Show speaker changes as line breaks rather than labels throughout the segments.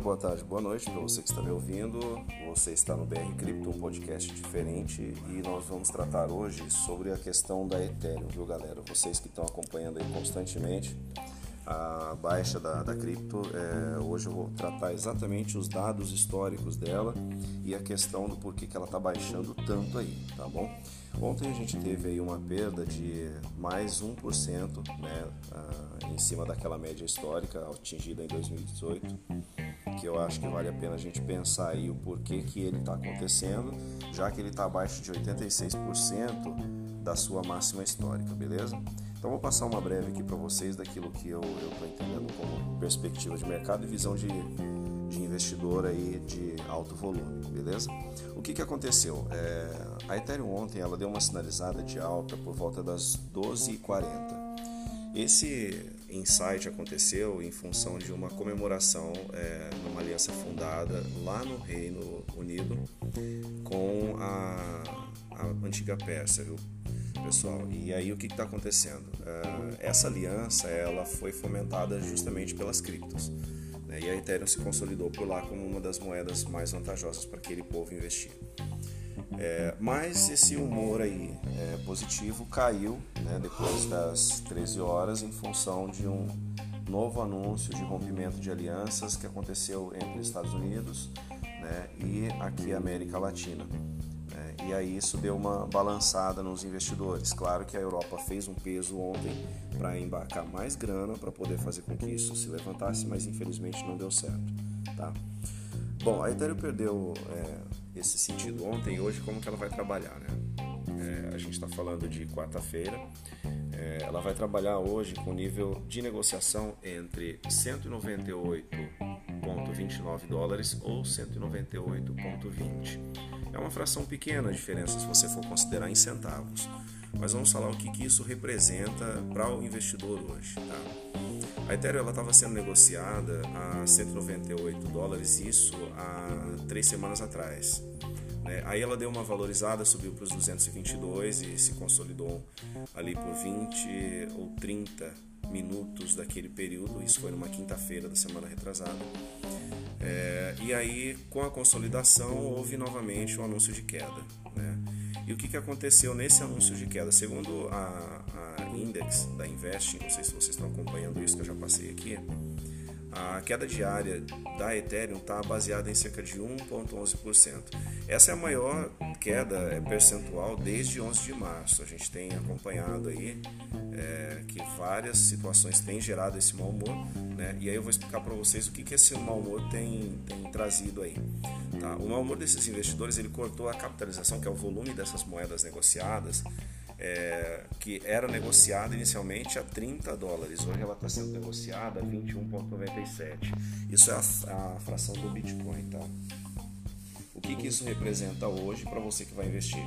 boa tarde, boa noite para você que está me ouvindo. Você está no BR Crypto, um podcast diferente, e nós vamos tratar hoje sobre a questão da Ethereum, viu galera? Vocês que estão acompanhando aí constantemente a baixa da, da cripto, é, hoje eu vou tratar exatamente os dados históricos dela e a questão do porquê que ela está baixando tanto aí, tá bom? Ontem a gente teve aí uma perda de mais 1% né, em cima daquela média histórica atingida em 2018, que eu acho que vale a pena a gente pensar aí o porquê que ele está acontecendo, já que ele está abaixo de 86% da sua máxima histórica, beleza? Então vou passar uma breve aqui para vocês daquilo que eu estou entendendo como perspectiva de mercado e visão de, de investidor aí de alto volume, beleza? O que, que aconteceu? É, a Ethereum ontem ela deu uma sinalizada de alta por volta das 12h40. Esse insight aconteceu em função de uma comemoração é, numa aliança fundada lá no Reino Unido com a, a antiga Pérsia, viu? pessoal. E aí o que está acontecendo? Uh, essa aliança ela foi fomentada justamente pelas criptos. Né? E a Ethereum se consolidou por lá como uma das moedas mais vantajosas para aquele povo investir. É, mas esse humor aí é, positivo caiu né, depois das 13 horas em função de um novo anúncio de rompimento de alianças que aconteceu entre Estados Unidos né, e aqui América Latina. E aí isso deu uma balançada nos investidores. Claro que a Europa fez um peso ontem para embarcar mais grana para poder fazer com que isso se levantasse, mas infelizmente não deu certo. Tá? Bom, a Ethereum perdeu é, esse sentido ontem e hoje como que ela vai trabalhar, né? É, a gente está falando de quarta-feira. É, ela vai trabalhar hoje com nível de negociação entre 198,29 dólares ou 198,20. É uma fração pequena a diferença se você for considerar em centavos. Mas vamos falar o que, que isso representa para o investidor hoje. Tá? A Ethereum estava sendo negociada a 198 dólares, isso há três semanas atrás. Né? Aí ela deu uma valorizada, subiu para os 222 e se consolidou ali por 20 ou 30 minutos daquele período. Isso foi numa quinta-feira da semana retrasada. É, e aí, com a consolidação, houve novamente um anúncio de queda. Né? E o que, que aconteceu nesse anúncio de queda? Segundo a, a Index da Investing, não sei se vocês estão acompanhando isso que eu já passei aqui, a queda diária da Ethereum está baseada em cerca de 1,11%. Essa é a maior queda é, percentual desde 11 de março. A gente tem acompanhado aí é, que várias situações têm gerado esse mau humor, né? E aí eu vou explicar para vocês o que, que esse mau humor tem, tem trazido aí. Tá? O mau humor desses investidores ele cortou a capitalização, que é o volume dessas moedas negociadas, é, que era negociada inicialmente a 30 dólares, hoje ela está sendo negociada a 21,97. Isso é a, a, fração do Bitcoin, tá? O que, que isso representa hoje para você que vai investir?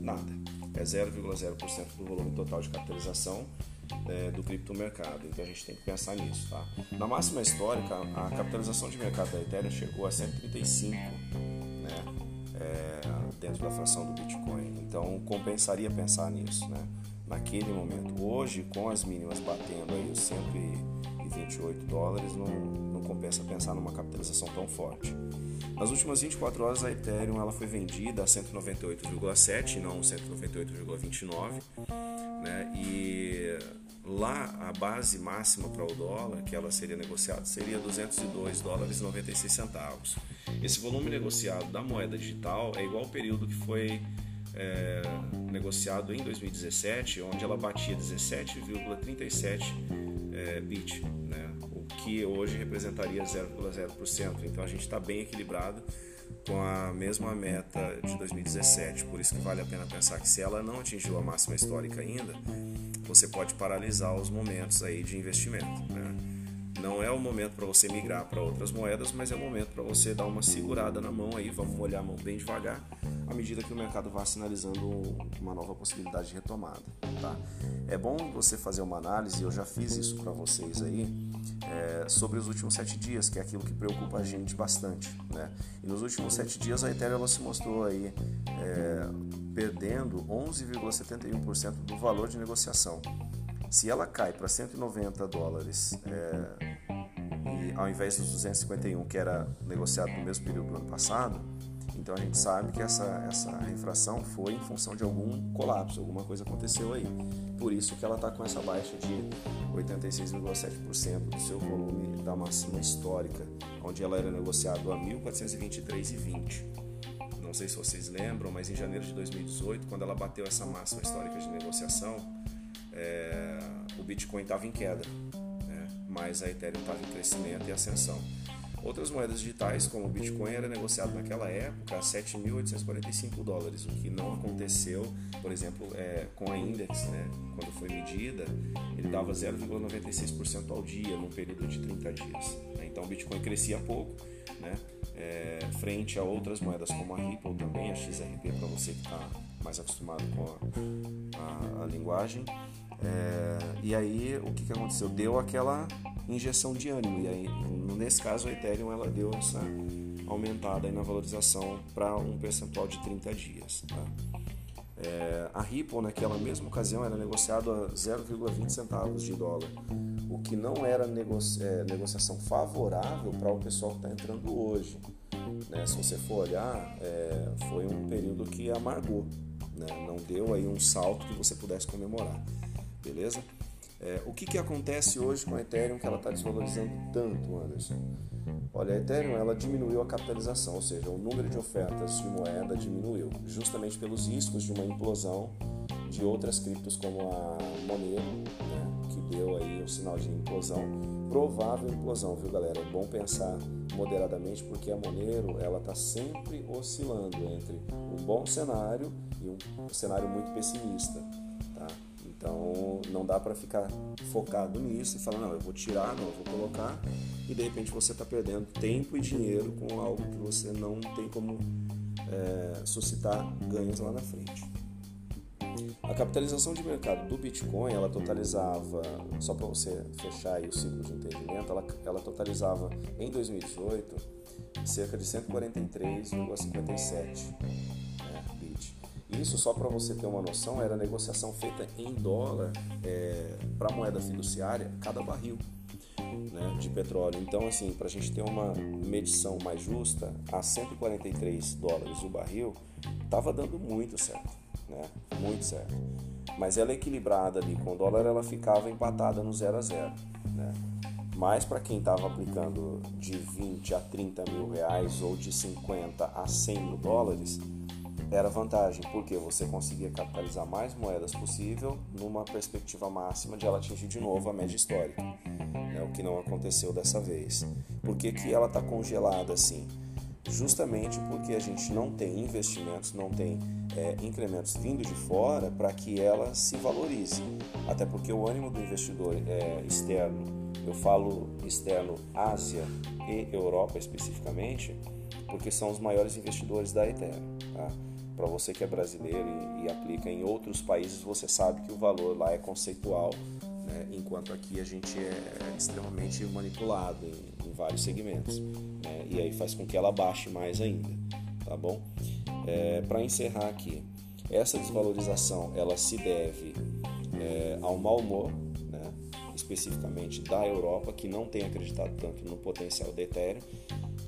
Nada. É 0,0% do volume total de capitalização é, do criptomercado. Então a gente tem que pensar nisso, tá? Na máxima histórica, a capitalização de mercado da Ethereum chegou a 135, né? É, dentro da fração do Bitcoin. Então compensaria pensar nisso, né? Naquele momento. Hoje, com as mínimas batendo aí os 128 dólares, não, não compensa pensar numa capitalização tão forte. Nas últimas 24 horas, a Ethereum ela foi vendida a 198,7 e não 198,29, né? E lá a base máxima para o dólar que ela seria negociada seria 202 dólares e 96 centavos. Esse volume negociado da moeda digital é igual ao período que foi é, negociado em 2017, onde ela batia 17,37 é, bit, né? o que hoje representaria 0,0%. Então a gente está bem equilibrado com a mesma meta de 2017. Por isso que vale a pena pensar que se ela não atingiu a máxima histórica ainda, você pode paralisar os momentos aí de investimento. Né? Não é o momento para você migrar para outras moedas, mas é o momento para você dar uma segurada na mão aí, vamos molhar a mão bem devagar, à medida que o mercado vá sinalizando uma nova possibilidade de retomada. Tá? É bom você fazer uma análise, eu já fiz isso para vocês aí, é, sobre os últimos sete dias, que é aquilo que preocupa a gente bastante. Né? E nos últimos sete dias a Ethereum se mostrou aí é, perdendo 11,71% do valor de negociação. Se ela cai para 190 dólares é, e ao invés dos 251 que era negociado no mesmo período do ano passado, então a gente sabe que essa, essa infração foi em função de algum colapso, alguma coisa aconteceu aí. Por isso que ela está com essa baixa de 86,7% do seu volume da máxima histórica, onde ela era negociada a 1.423,20. Não sei se vocês lembram, mas em janeiro de 2018, quando ela bateu essa máxima histórica de negociação, é, o Bitcoin estava em queda, né? mas a Ethereum estava em crescimento e ascensão. Outras moedas digitais, como o Bitcoin, era negociado naquela época a 7.845 dólares, o que não aconteceu, por exemplo, é, com a Index, né? quando foi medida, ele dava 0,96% ao dia num período de 30 dias. Né? Então o Bitcoin crescia pouco, né? É, frente a outras moedas como a Ripple também, a XRP, para você que está mais acostumado com a, a, a linguagem. É, e aí o que, que aconteceu? Deu aquela injeção de ânimo. E aí, nesse caso, a Ethereum ela deu essa aumentada na valorização para um percentual de 30 dias. Tá? É, a Ripple, naquela mesma ocasião, era negociado a 0,20 centavos de dólar, o que não era negocia é, negociação favorável para o pessoal que está entrando hoje. Né? Se você for olhar, é, foi um período que amargou, né? não deu aí um salto que você pudesse comemorar, beleza? É, o que, que acontece hoje com a Ethereum que ela está desvalorizando tanto, Anderson? Olha, a Ethereum ela diminuiu a capitalização, ou seja, o número de ofertas de moeda diminuiu, justamente pelos riscos de uma implosão de outras criptos como a Monero, né, que deu aí o sinal de implosão, provável implosão, viu galera? É bom pensar moderadamente porque a Monero ela está sempre oscilando entre um bom cenário e um cenário muito pessimista. Então não dá para ficar focado nisso e falar, não, eu vou tirar, não, eu vou colocar, e de repente você está perdendo tempo e dinheiro com algo que você não tem como é, suscitar ganhos lá na frente. A capitalização de mercado do Bitcoin, ela totalizava, só para você fechar o ciclo de entendimento, ela, ela totalizava em 2018 cerca de 143,57 isso, só para você ter uma noção, era negociação feita em dólar é, para moeda fiduciária, cada barril né, de petróleo. Então, assim, para a gente ter uma medição mais justa, a 143 dólares o barril estava dando muito certo, né, muito certo. Mas ela equilibrada ali com o dólar, ela ficava empatada no 0 a 0. Né? Mas para quem estava aplicando de 20 a 30 mil reais ou de 50 a 100 mil dólares, era vantagem, porque você conseguia capitalizar mais moedas possível numa perspectiva máxima de ela atingir de novo a média histórica, né, o que não aconteceu dessa vez. Por que, que ela está congelada assim? Justamente porque a gente não tem investimentos, não tem é, incrementos vindo de fora para que ela se valorize. Até porque o ânimo do investidor é, externo, eu falo externo Ásia e Europa especificamente, porque são os maiores investidores da Ethereum. Tá? Para você que é brasileiro e, e, aplica em outros países, você sabe que o valor lá é conceitual, né? enquanto aqui a gente é extremamente manipulado em, em vários segmentos. Né? E aí faz com que ela baixe mais ainda, tá bom? É, Para encerrar aqui, essa desvalorização ela se deve é, ao mau humor, né? especificamente da Europa, que não tem acreditado tanto no potencial do Ethereum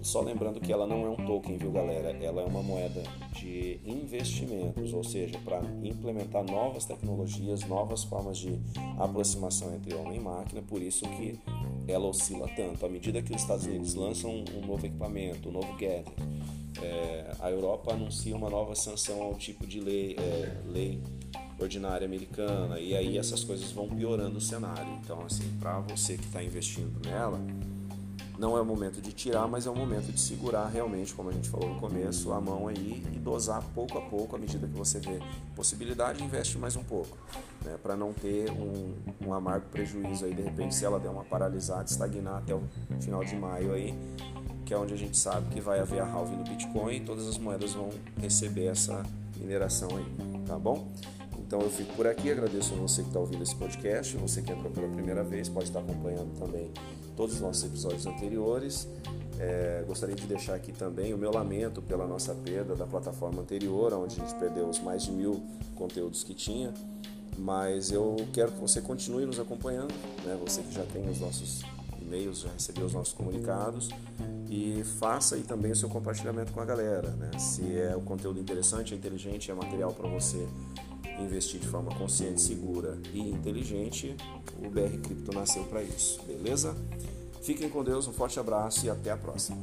só lembrando que ela não é um token, viu galera? Ela é uma moeda de investimentos, ou seja, para implementar novas tecnologias, novas formas de aproximação entre homem e máquina, por isso que ela oscila tanto. À medida que os Estados Unidos lançam um novo equipamento, um novo gadget, é, a Europa anuncia uma nova sanção ao tipo de lei, é, lei ordinária americana, e aí essas coisas vão piorando o cenário. Então, assim, para você que está investindo nela, não é o momento de tirar, mas é o momento de segurar realmente, como a gente falou no começo, a mão aí e dosar pouco a pouco à medida que você vê possibilidade, investe mais um pouco, né, para não ter um, um amargo prejuízo aí de repente se ela der uma paralisada, estagnar até o final de maio aí, que é onde a gente sabe que vai haver a halving do Bitcoin e todas as moedas vão receber essa mineração aí, tá bom? Então eu fico por aqui, agradeço a você que está ouvindo esse podcast, você que entrou pela primeira vez, pode estar acompanhando também todos os nossos episódios anteriores. É, gostaria de deixar aqui também o meu lamento pela nossa perda da plataforma anterior, onde a gente perdeu os mais de mil conteúdos que tinha. Mas eu quero que você continue nos acompanhando, né? você que já tem os nossos e-mails, já recebeu os nossos comunicados e faça aí também o seu compartilhamento com a galera. Né? Se é o conteúdo interessante, é inteligente, é material para você investir de forma consciente, segura e inteligente, o BR Cripto nasceu para isso, beleza? Fiquem com Deus, um forte abraço e até a próxima.